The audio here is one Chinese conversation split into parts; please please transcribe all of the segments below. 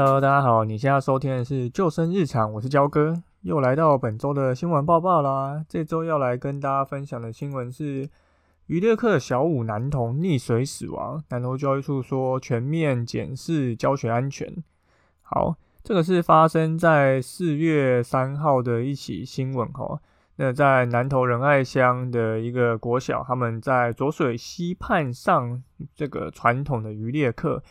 Hello，大家好，你现在收听的是救生日常，我是焦哥，又来到本周的新闻报报啦。这周要来跟大家分享的新闻是渔猎课小五男童溺水死亡，南投教育处说全面检视教学安全。好，这个是发生在四月三号的一起新闻哈。那在南投仁爱乡的一个国小，他们在浊水溪畔上这个传统的渔猎课。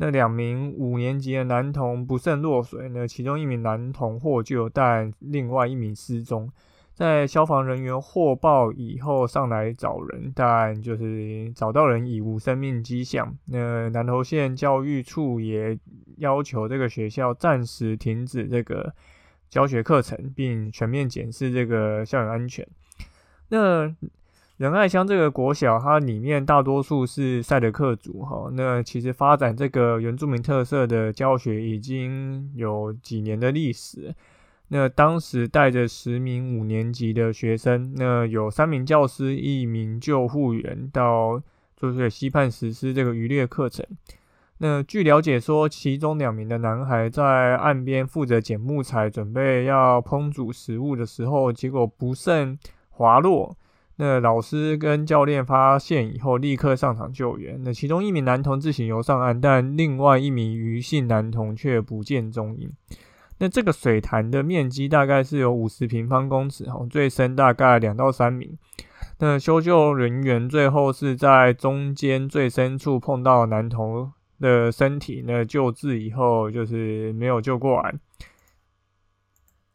那两名五年级的男童不慎落水，那其中一名男童获救，但另外一名失踪。在消防人员获报以后上来找人，但就是找到人已无生命迹象。那南投县教育处也要求这个学校暂时停止这个教学课程，并全面检视这个校园安全。那。仁爱乡这个国小，它里面大多数是赛德克族哈。那其实发展这个原住民特色的教学已经有几年的历史。那当时带着十名五年级的学生，那有三名教师、一名救护员到就是溪畔实施这个渔猎课程。那据了解说，其中两名的男孩在岸边负责捡木材，准备要烹煮食物的时候，结果不慎滑落。那老师跟教练发现以后，立刻上场救援。那其中一名男童自行游上岸，但另外一名余姓男童却不见踪影。那这个水潭的面积大概是有五十平方公尺，哈，最深大概两到三米。那搜救人员最后是在中间最深处碰到男童的身体，那救治以后就是没有救过来。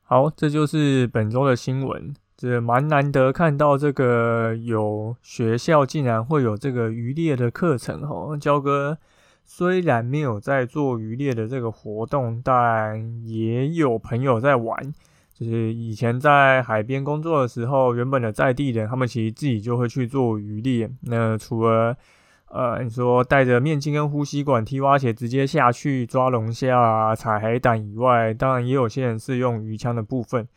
好，这就是本周的新闻。是蛮难得看到这个有学校竟然会有这个渔猎的课程哦。焦哥虽然没有在做渔猎的这个活动，但也有朋友在玩。就是以前在海边工作的时候，原本的在地人他们其实自己就会去做渔猎。那除了呃你说带着面镜跟呼吸管、踢蛙鞋直接下去抓龙虾、采海胆以外，当然也有些人是用鱼枪的部分。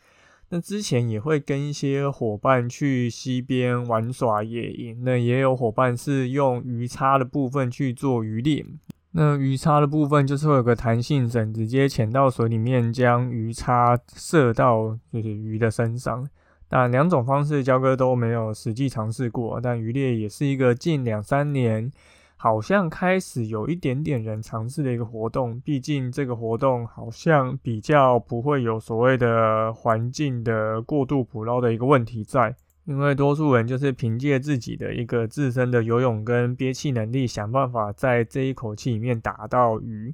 那之前也会跟一些伙伴去溪边玩耍野营，那也有伙伴是用鱼叉的部分去做鱼猎。那鱼叉的部分就是会有个弹性绳，直接潜到水里面，将鱼叉射到就是鱼的身上。但两种方式，焦哥都没有实际尝试过。但鱼猎也是一个近两三年。好像开始有一点点人尝试的一个活动，毕竟这个活动好像比较不会有所谓的环境的过度捕捞的一个问题在，因为多数人就是凭借自己的一个自身的游泳跟憋气能力，想办法在这一口气里面打到鱼。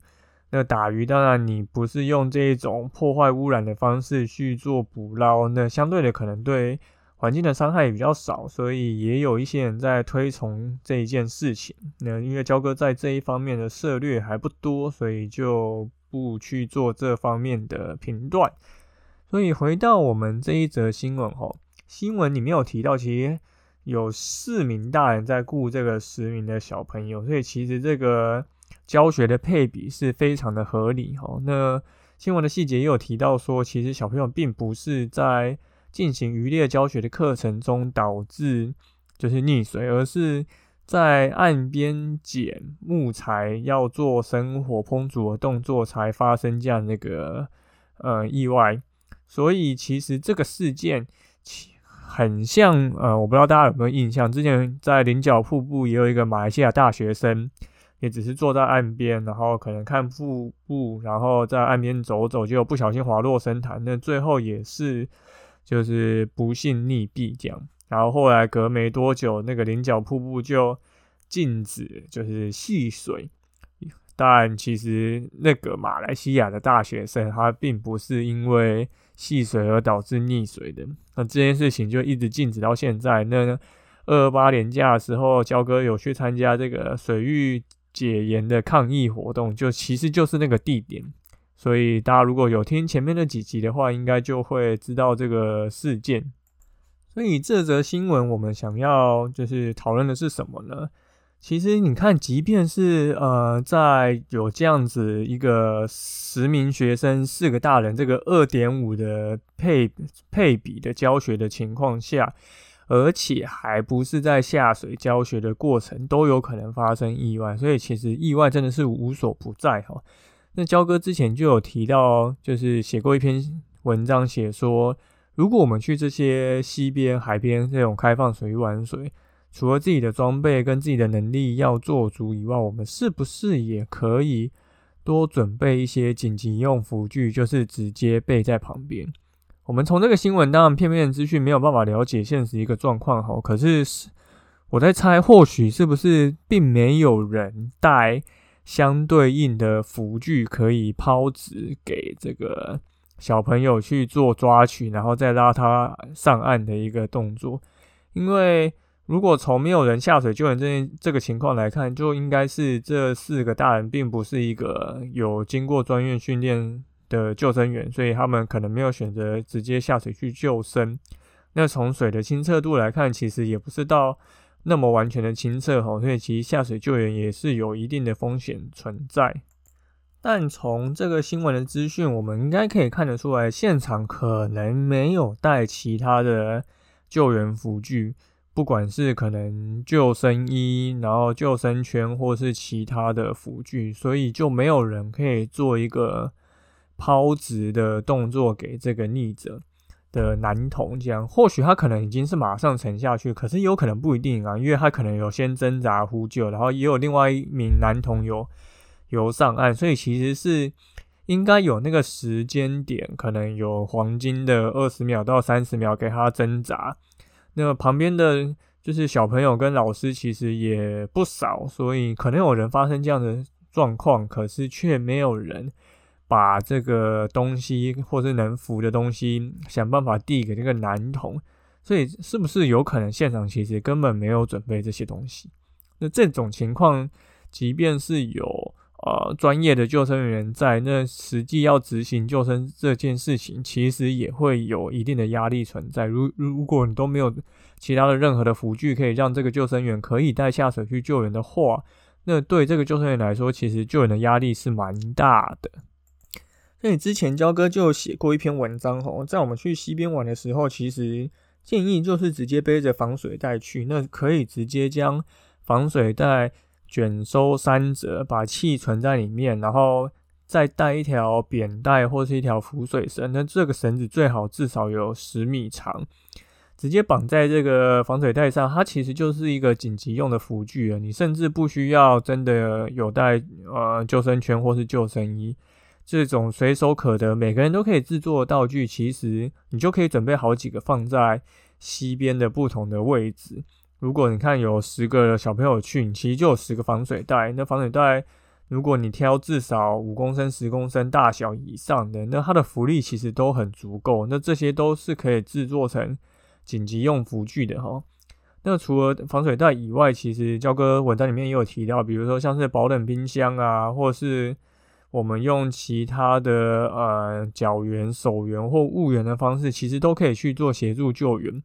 那打鱼当然你不是用这一种破坏污染的方式去做捕捞，那相对的可能对。环境的伤害也比较少，所以也有一些人在推崇这一件事情。那因为焦哥在这一方面的涉略还不多，所以就不去做这方面的评断。所以回到我们这一则新闻吼，新闻里面有提到，其实有四名大人在雇这个十名的小朋友，所以其实这个教学的配比是非常的合理吼。那新闻的细节也有提到说，其实小朋友并不是在进行渔猎教学的课程中导致就是溺水，而是在岸边捡木材要做生火烹煮的动作才发生这样那个呃意外。所以其实这个事件很像呃，我不知道大家有没有印象，之前在菱角瀑布也有一个马来西亚大学生，也只是坐在岸边，然后可能看瀑布，然后在岸边走走，就不小心滑落深潭，那最后也是。就是不幸溺毙这样，然后后来隔没多久，那个菱角瀑布就禁止就是戏水，但其实那个马来西亚的大学生他并不是因为戏水而导致溺水的，那这件事情就一直禁止到现在。那二二八年假的时候，焦哥有去参加这个水域解严的抗议活动，就其实就是那个地点。所以大家如果有听前面那几集的话，应该就会知道这个事件。所以这则新闻我们想要就是讨论的是什么呢？其实你看，即便是呃，在有这样子一个十名学生、四个大人这个二点五的配配比的教学的情况下，而且还不是在下水教学的过程，都有可能发生意外。所以其实意外真的是无所不在哈。那焦哥之前就有提到，就是写过一篇文章，写说，如果我们去这些溪边、海边这种开放水域玩水，除了自己的装备跟自己的能力要做足以外，我们是不是也可以多准备一些紧急用辅具，就是直接备在旁边？我们从这个新闻当然片面资讯没有办法了解现实一个状况哈，可是我在猜，或许是不是并没有人带。相对应的浮具可以抛掷给这个小朋友去做抓取，然后再拉他上岸的一个动作。因为如果从没有人下水救援这这个情况来看，就应该是这四个大人并不是一个有经过专业训练的救生员，所以他们可能没有选择直接下水去救生。那从水的清澈度来看，其实也不是到。那么完全的清澈吼，所以其实下水救援也是有一定的风险存在。但从这个新闻的资讯，我们应该可以看得出来，现场可能没有带其他的救援辅具，不管是可能救生衣、然后救生圈，或是其他的辅具，所以就没有人可以做一个抛掷的动作给这个溺者。的男童这样，或许他可能已经是马上沉下去，可是有可能不一定啊，因为他可能有先挣扎呼救，然后也有另外一名男童有游上岸，所以其实是应该有那个时间点，可能有黄金的二十秒到三十秒给他挣扎。那旁边的就是小朋友跟老师其实也不少，所以可能有人发生这样的状况，可是却没有人。把这个东西，或是能扶的东西，想办法递给这个男童，所以是不是有可能现场其实根本没有准备这些东西？那这种情况，即便是有呃专业的救生员在，那实际要执行救生这件事情，其实也会有一定的压力存在。如如果你都没有其他的任何的辅具可以让这个救生员可以带下水去救援的话，那对这个救生员来说，其实救援的压力是蛮大的。那你之前焦哥就写过一篇文章吼，在我们去溪边玩的时候，其实建议就是直接背着防水袋去，那可以直接将防水袋卷收三折，把气存在里面，然后再带一条扁带或是一条浮水绳，那这个绳子最好至少有十米长，直接绑在这个防水袋上，它其实就是一个紧急用的辅具了，你甚至不需要真的有带呃救生圈或是救生衣。这种随手可得、每个人都可以制作的道具，其实你就可以准备好几个放在溪边的不同的位置。如果你看有十个小朋友去，你其实就有十个防水袋。那防水袋，如果你挑至少五公升、十公升大小以上的，那它的浮力其实都很足够。那这些都是可以制作成紧急用浮具的哈。那除了防水袋以外，其实焦哥文章里面也有提到，比如说像是保冷冰箱啊，或是。我们用其他的呃脚援、手援或物援的方式，其实都可以去做协助救援。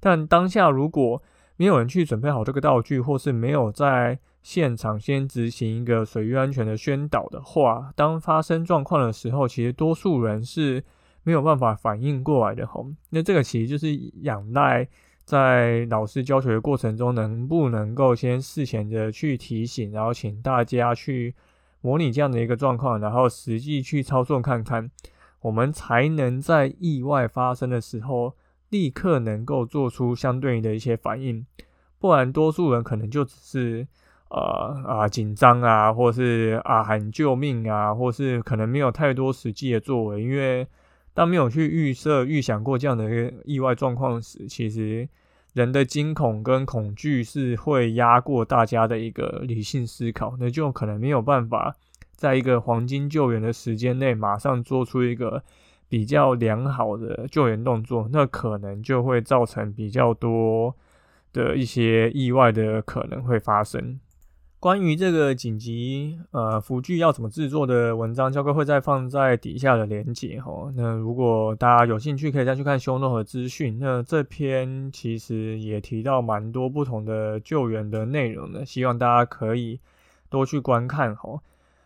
但当下如果没有人去准备好这个道具，或是没有在现场先执行一个水域安全的宣导的话，当发生状况的时候，其实多数人是没有办法反应过来的。吼，那这个其实就是仰赖在老师教学的过程中，能不能够先事前的去提醒，然后请大家去。模拟这样的一个状况，然后实际去操作看看，我们才能在意外发生的时候立刻能够做出相对应的一些反应。不然，多数人可能就只是呃啊紧张啊，或是啊喊救命啊，或是可能没有太多实际的作为。因为当没有去预设、预想过这样的一个意外状况时，其实人的惊恐跟恐惧是会压过大家的一个理性思考，那就可能没有办法在一个黄金救援的时间内马上做出一个比较良好的救援动作，那可能就会造成比较多的一些意外的可能会发生。关于这个紧急呃辅具要怎么制作的文章，教哥会再放在底下的连接哈。那如果大家有兴趣，可以再去看修诺和资讯。那这篇其实也提到蛮多不同的救援的内容的，希望大家可以多去观看哈。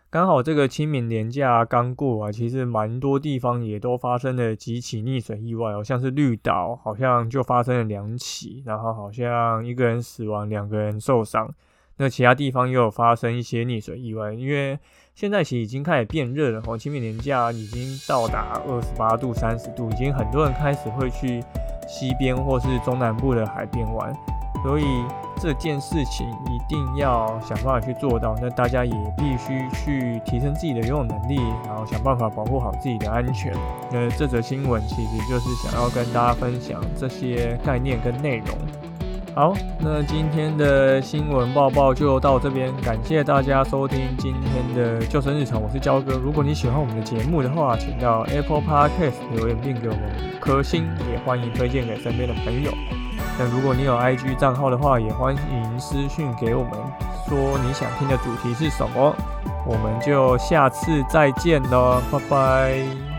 刚好这个清明年假刚过啊，其实蛮多地方也都发生了几起溺水意外哦，像是绿岛好像就发生了两起，然后好像一个人死亡，两个人受伤。那其他地方又有发生一些溺水意外，因为现在其实已经开始变热了，哦，清明年假已经到达二十八度、三十度，已经很多人开始会去西边或是中南部的海边玩，所以这件事情一定要想办法去做到。那大家也必须去提升自己的游泳能力，然后想办法保护好自己的安全。那这则新闻其实就是想要跟大家分享这些概念跟内容。好，那今天的新闻报报就到这边，感谢大家收听今天的救生日常，我是焦哥。如果你喜欢我们的节目的话，请到 Apple Podcast 留言并给我们五颗星，也欢迎推荐给身边的朋友。那如果你有 IG 账号的话，也欢迎私讯给我们，说你想听的主题是什么，我们就下次再见喽，拜拜。